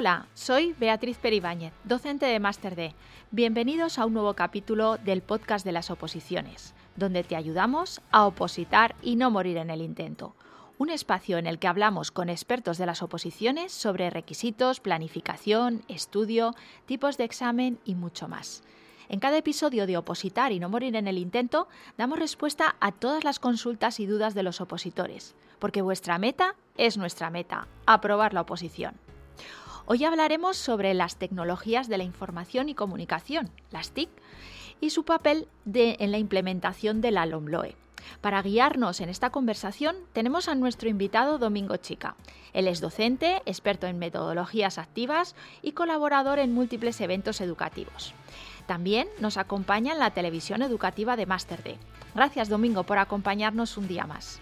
Hola, soy Beatriz Peribáñez, docente de Máster D. Bienvenidos a un nuevo capítulo del podcast de las oposiciones, donde te ayudamos a opositar y no morir en el intento. Un espacio en el que hablamos con expertos de las oposiciones sobre requisitos, planificación, estudio, tipos de examen y mucho más. En cada episodio de Opositar y no morir en el intento, damos respuesta a todas las consultas y dudas de los opositores, porque vuestra meta es nuestra meta, aprobar la oposición. Hoy hablaremos sobre las tecnologías de la información y comunicación, las TIC, y su papel en la implementación de la LOMLOE. Para guiarnos en esta conversación tenemos a nuestro invitado Domingo Chica. Él es docente, experto en metodologías activas y colaborador en múltiples eventos educativos. También nos acompaña en la televisión educativa de Master D. Gracias Domingo por acompañarnos un día más.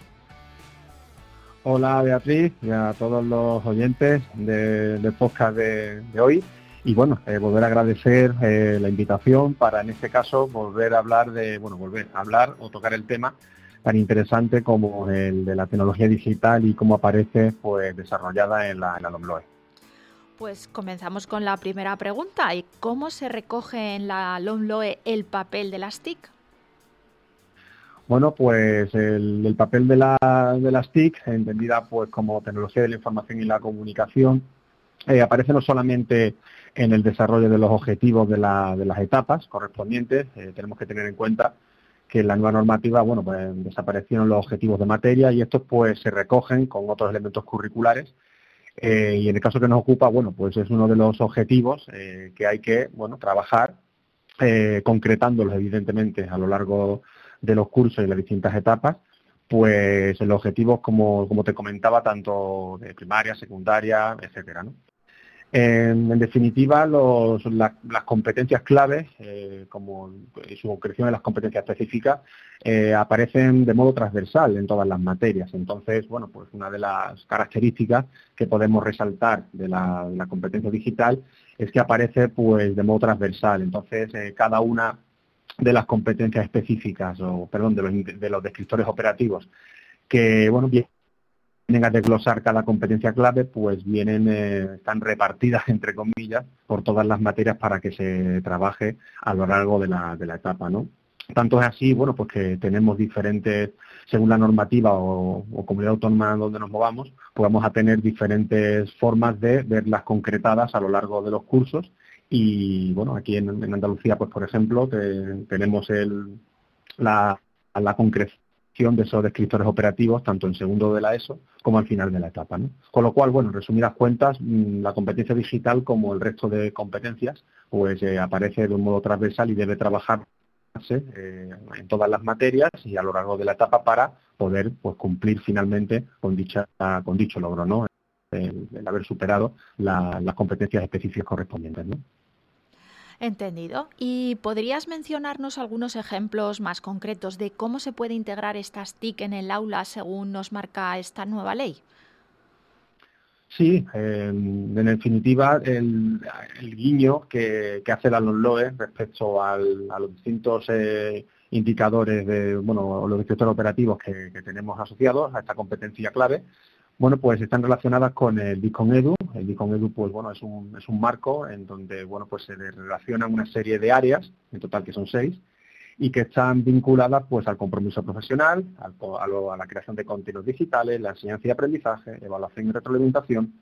Hola Beatriz y a todos los oyentes del podcast de, hoy. Y bueno, eh, volver a agradecer eh, la invitación para en este caso volver a hablar de, bueno, volver a hablar o tocar el tema tan interesante como el de la tecnología digital y cómo aparece pues desarrollada en la, en la LOMLOE. Pues comenzamos con la primera pregunta. ¿Y cómo se recoge en la LOMLOE el papel de las TIC? Bueno, pues el, papel de, la, de las TIC, entendida pues como tecnología de la información y la comunicación, eh, aparece no solamente en el desarrollo de los objetivos de, las etapas correspondientes, eh, tenemos que tener en cuenta que en la nueva normativa, bueno, pues desaparecieron los objetivos de materia y estos pues se recogen con otros elementos curriculares eh, y en el caso que nos ocupa, bueno, pues es uno de los objetivos que hay que, bueno, trabajar concretándolos evidentemente a lo largo de los cursos y las distintas etapas, pues los objetivos, como, como te comentaba, tanto de primaria, secundaria, etcétera. ¿no? En, definitiva, los, las competencias claves, eh, como su concreción en las competencias específicas, eh, aparecen de modo transversal en todas las materias. Entonces, bueno, pues una de las características que podemos resaltar de la, competencia digital es que aparece pues de modo transversal. Entonces, eh, cada una de las competencias específicas, o perdón, de los, de los descriptores operativos, que bueno, vienen a desglosar cada competencia clave, pues vienen, eh, están repartidas entre comillas por todas las materias para que se trabaje a lo largo de la, de la etapa, ¿no? Tanto es así, bueno, pues que tenemos diferentes, según la normativa o, o, comunidad autónoma donde nos movamos, pues vamos a tener diferentes formas de verlas concretadas a lo largo de los cursos y bueno, aquí en, Andalucía, pues por ejemplo, tenemos la, concreción de esos descriptores operativos, tanto en segundo de la ESO como al final de la etapa. ¿no? Con lo cual, bueno, en resumidas cuentas, mm, la competencia digital, como el resto de competencias, pues eh, aparece de un modo transversal y debe trabajarse eh, en todas las materias y a lo largo de la etapa para poder pues, cumplir finalmente con dicha con dicho logro, ¿no? El, haber superado las competencias específicas correspondientes. ¿no? Entendido. ¿Y podrías mencionarnos algunos ejemplos más concretos de cómo se puede integrar estas TIC en el aula según nos marca esta nueva ley? Sí, en definitiva, el, guiño que, hace la LOE respecto a los distintos eh, indicadores de, bueno, los descriptores operativos que, tenemos asociados a esta competencia clave, bueno, pues están relacionadas con el DICON Edu. El DICON Edu, pues bueno, es un, es un marco en donde, bueno, pues se relacionan una serie de áreas, en total que son seis, y que están vinculadas pues al compromiso profesional, a, la creación de contenidos digitales, la enseñanza y aprendizaje, evaluación y retroalimentación,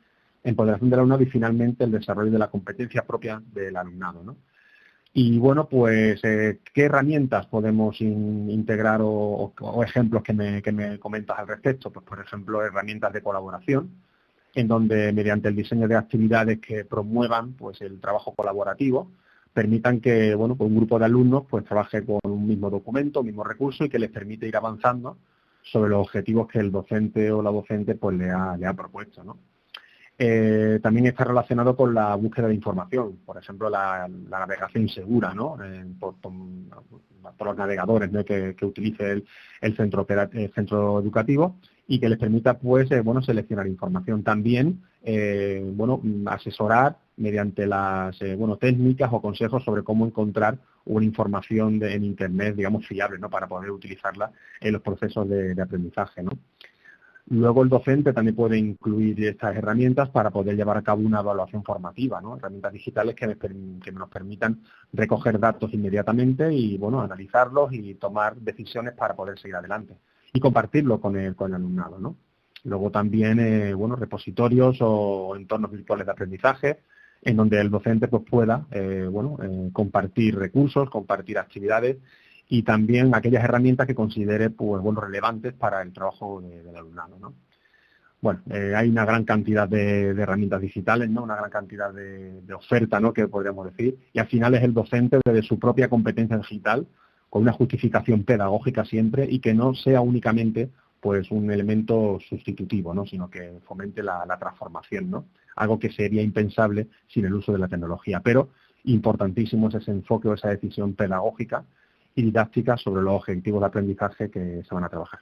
empoderación del alumnado y finalmente el desarrollo de la competencia propia del alumnado. ¿no? Y bueno, pues, eh, ¿qué herramientas podemos integrar o, ejemplos que me, que me comentas al respecto? Pues, por ejemplo, herramientas de colaboración, en donde mediante el diseño de actividades que promuevan pues, el trabajo colaborativo, permitan que bueno, pues un grupo de alumnos pues trabaje con un mismo documento, un mismo recurso y que les permite ir avanzando sobre los objetivos que el docente o la docente pues le ha, le ha propuesto. ¿no? Eh, también está relacionado con la búsqueda de información, por ejemplo, la, navegación segura ¿no? por, los navegadores que, utilice el, centro, educativo y que les permita pues eh, bueno seleccionar información. También eh, bueno asesorar mediante las bueno técnicas o consejos sobre cómo encontrar una información en internet digamos fiable no para poder utilizarla en los procesos de, aprendizaje no Luego el docente también puede incluir estas herramientas para poder llevar a cabo una evaluación formativa, ¿no? herramientas digitales que, nos permitan recoger datos inmediatamente y bueno, analizarlos y tomar decisiones para poder seguir adelante y compartirlo con el, con el alumnado. ¿no? Luego también eh, bueno, repositorios o entornos virtuales de aprendizaje en donde el docente pues, pueda eh, bueno, eh, compartir recursos, compartir actividades y también aquellas herramientas que considere pues, bueno, relevantes para el trabajo del alumnado. ¿no? Bueno, hay una gran cantidad de, herramientas digitales, ¿no? una gran cantidad de, de oferta, ¿no? que podríamos decir, y al final es el docente desde su propia competencia digital con una justificación pedagógica siempre y que no sea únicamente pues un elemento sustitutivo, ¿no? sino que fomente la, transformación, ¿no? algo que sería impensable sin el uso de la tecnología. Pero importantísimo es ese enfoque o esa decisión pedagógica y didáctica sobre los objetivos de aprendizaje que se van a trabajar.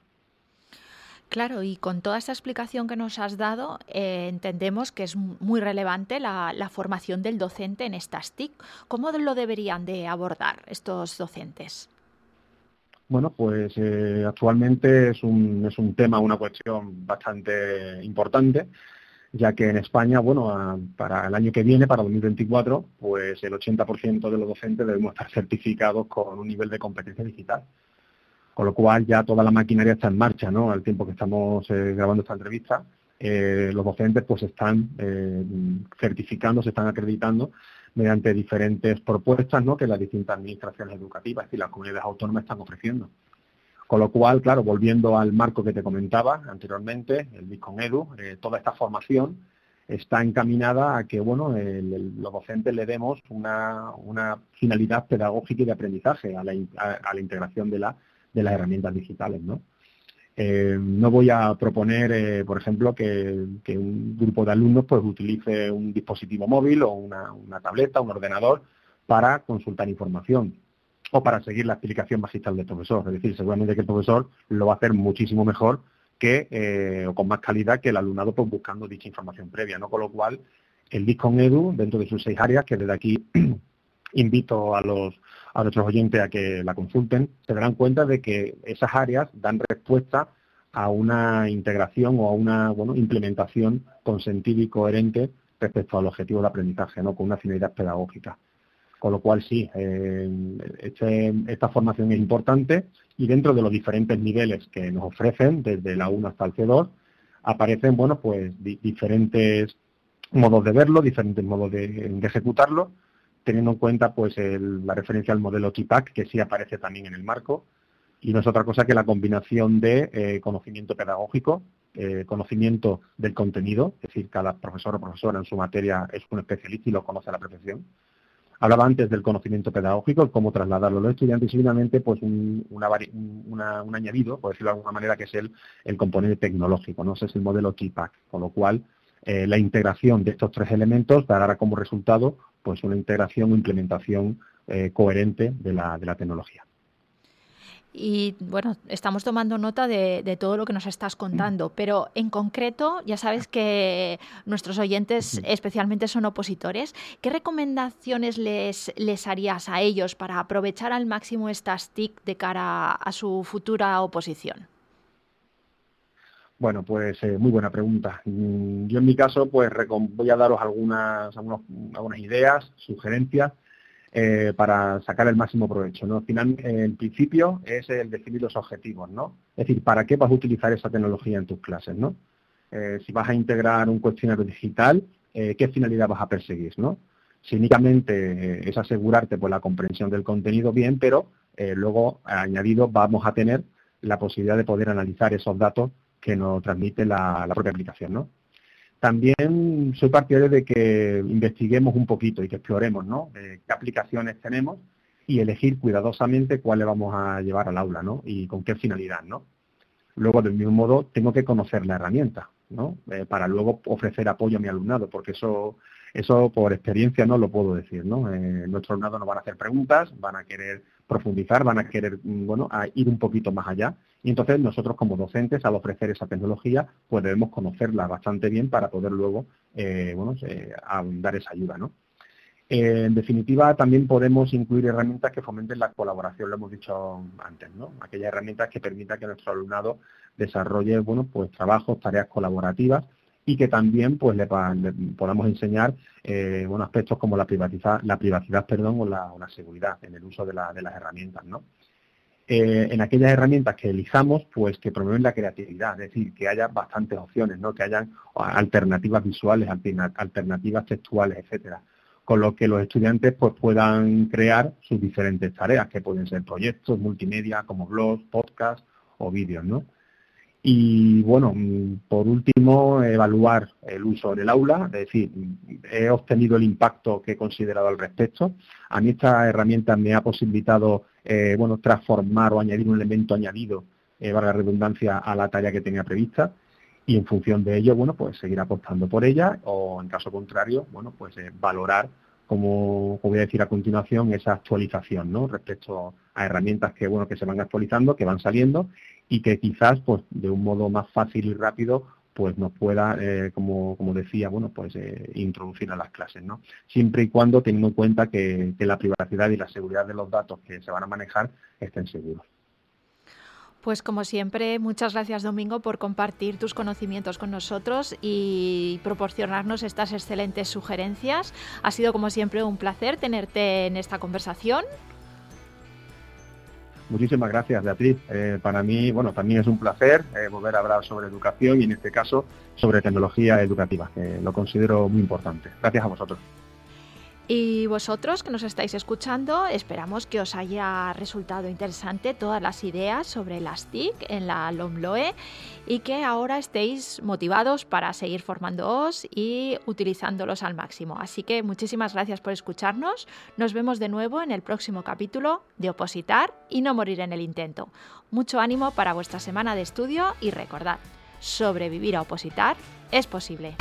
Claro, y con toda esta explicación que nos has dado, eh, entendemos que es muy relevante la, formación del docente en estas TIC. ¿Cómo lo deberían de abordar estos docentes? Bueno, pues eh, actualmente es un, es un tema, una cuestión bastante importante, ya que en España, bueno, para el año que viene, para 2024, pues el 80% de los docentes debemos estar certificados con un nivel de competencia digital. Con lo cual ya toda la maquinaria está en marcha, ¿no? Al tiempo que estamos eh, grabando esta entrevista, eh, los docentes pues están certificando, se están acreditando mediante diferentes propuestas ¿no? que las distintas administraciones educativas y las comunidades autónomas están ofreciendo. Con lo cual, claro, volviendo al marco que te comentaba anteriormente, el Bitcoin Edu, eh, toda esta formación está encaminada a que bueno, los docentes le demos una, finalidad pedagógica y de aprendizaje a la, a la integración de, la, de las herramientas digitales. ¿no? Eh, no voy a proponer, eh, por ejemplo, que, un grupo de alumnos pues, utilice un dispositivo móvil o una, tableta, un ordenador para consultar información o para seguir la explicación magistral del profesor. Es decir, seguramente que el profesor lo va a hacer muchísimo mejor que eh, o con más calidad que el alumnado pues, buscando dicha información previa. ¿no? Con lo cual, el Discon Edu, dentro de sus seis áreas, que desde aquí invito a los a nuestros oyentes a que la consulten, se darán cuenta de que esas áreas dan respuesta a una integración o a una bueno, implementación consentida y coherente respecto al objetivo de aprendizaje, ¿no? con una finalidad pedagógica. Con lo cual sí, eh, este, esta formación es importante y dentro de los diferentes niveles que nos ofrecen, desde la 1 hasta el C2, aparecen bueno, pues, diferentes modos de verlo, diferentes modos de ejecutarlo teniendo en cuenta pues la referencia al modelo TIPAC, que sí aparece también en el marco, y no es otra cosa que la combinación de eh, conocimiento pedagógico, eh, conocimiento del contenido, es decir, cada profesor o profesora en su materia es un especialista y lo conoce a la perfección. Hablaba antes del conocimiento pedagógico, cómo trasladarlo a los estudiantes y finalmente pues un, añadido, por decirlo de alguna manera, que es el, componente tecnológico, ¿no? Es el modelo TIPAC, con lo cual eh, la integración de estos tres elementos dará como resultado pues una integración o implementación eh, coherente de la, tecnología. Y bueno, estamos tomando nota de, todo lo que nos estás contando, pero en concreto, ya sabes que nuestros oyentes especialmente son opositores. ¿Qué recomendaciones les, les harías a ellos para aprovechar al máximo estas TIC de cara a su futura oposición? Bueno, pues eh, muy buena pregunta. Mm, yo en mi caso, pues voy a daros algunas, algunas ideas, sugerencias eh, para sacar el máximo provecho. ¿no? Al final, en principio, es el definir los objetivos, ¿no? Es decir, ¿para qué vas a utilizar esa tecnología en tus clases, ¿no? Eh, si vas a integrar un cuestionario digital, ¿qué finalidad vas a perseguir, ¿no? Si únicamente es asegurarte pues, la comprensión del contenido, bien, pero luego, añadido, vamos a tener la posibilidad de poder analizar esos datos que nos transmite la, propia aplicación. ¿no? También soy partidario de que investiguemos un poquito y que exploremos ¿no? Qué aplicaciones tenemos y elegir cuidadosamente cuáles vamos a llevar al aula ¿no? y con qué finalidad. ¿no? Luego, del mismo modo, tengo que conocer la herramienta ¿no? Eh, para luego ofrecer apoyo a mi alumnado, porque eso, eso por experiencia no lo puedo decir. ¿no? Eh, nuestros alumnados nos van a hacer preguntas, van a querer profundizar, van a querer mm, bueno, ir un poquito más allá. Y entonces nosotros como docentes, al ofrecer esa tecnología, pues debemos conocerla bastante bien para poder luego eh, bueno, eh, dar esa ayuda. ¿no? Eh, en definitiva, también podemos incluir herramientas que fomenten la colaboración, lo hemos dicho antes, ¿no? Aquellas herramientas que permitan que nuestro alumnado desarrolle, bueno, pues trabajos, tareas colaborativas y que también pues le, podamos enseñar eh, aspectos como la privacidad, la privacidad perdón, o, la, seguridad en el uso de, las herramientas. ¿no? Eh, en aquellas herramientas que elijamos, pues que promueven la creatividad, es decir, que haya bastantes opciones, ¿no? que hayan alternativas visuales, alternativas textuales, etcétera con lo que los estudiantes pues puedan crear sus diferentes tareas, que pueden ser proyectos multimedia como blogs, podcasts o vídeos, ¿no? Y bueno, por último, evaluar el uso en el aula, es decir, he obtenido el impacto que he considerado al respecto. A mí esta herramienta me ha posibilitado eh, bueno, transformar o añadir un elemento añadido, eh, la redundancia, a la tarea que tenía prevista y en función de ello, bueno, pues seguir apostando por ella o en caso contrario, bueno, pues eh, valorar como, voy a decir a continuación, esa actualización, ¿no? Respecto a herramientas que, bueno, que se van actualizando, que van saliendo y que quizás, pues, de un modo más fácil y rápido, pues nos pueda, eh, como, como, decía, bueno, pues eh, introducir a las clases, ¿no? Siempre y cuando teniendo en cuenta que, que la privacidad y la seguridad de los datos que se van a manejar estén seguros. Pues como siempre, muchas gracias Domingo por compartir tus conocimientos con nosotros y proporcionarnos estas excelentes sugerencias. Ha sido como siempre un placer tenerte en esta conversación. Muchísimas gracias, Beatriz. Eh, para mí, bueno, también es un placer eh, volver a hablar sobre educación y en este caso sobre tecnología educativa, que lo considero muy importante. Gracias a vosotros. Y vosotros que nos estáis escuchando, esperamos que os haya resultado interesante todas las ideas sobre las TIC en la LOMLOE y que ahora estéis motivados para seguir formándoos y utilizándolos al máximo. Así que muchísimas gracias por escucharnos. Nos vemos de nuevo en el próximo capítulo de Opositar y no morir en el intento. Mucho ánimo para vuestra semana de estudio y recordad, sobrevivir a opositar es posible.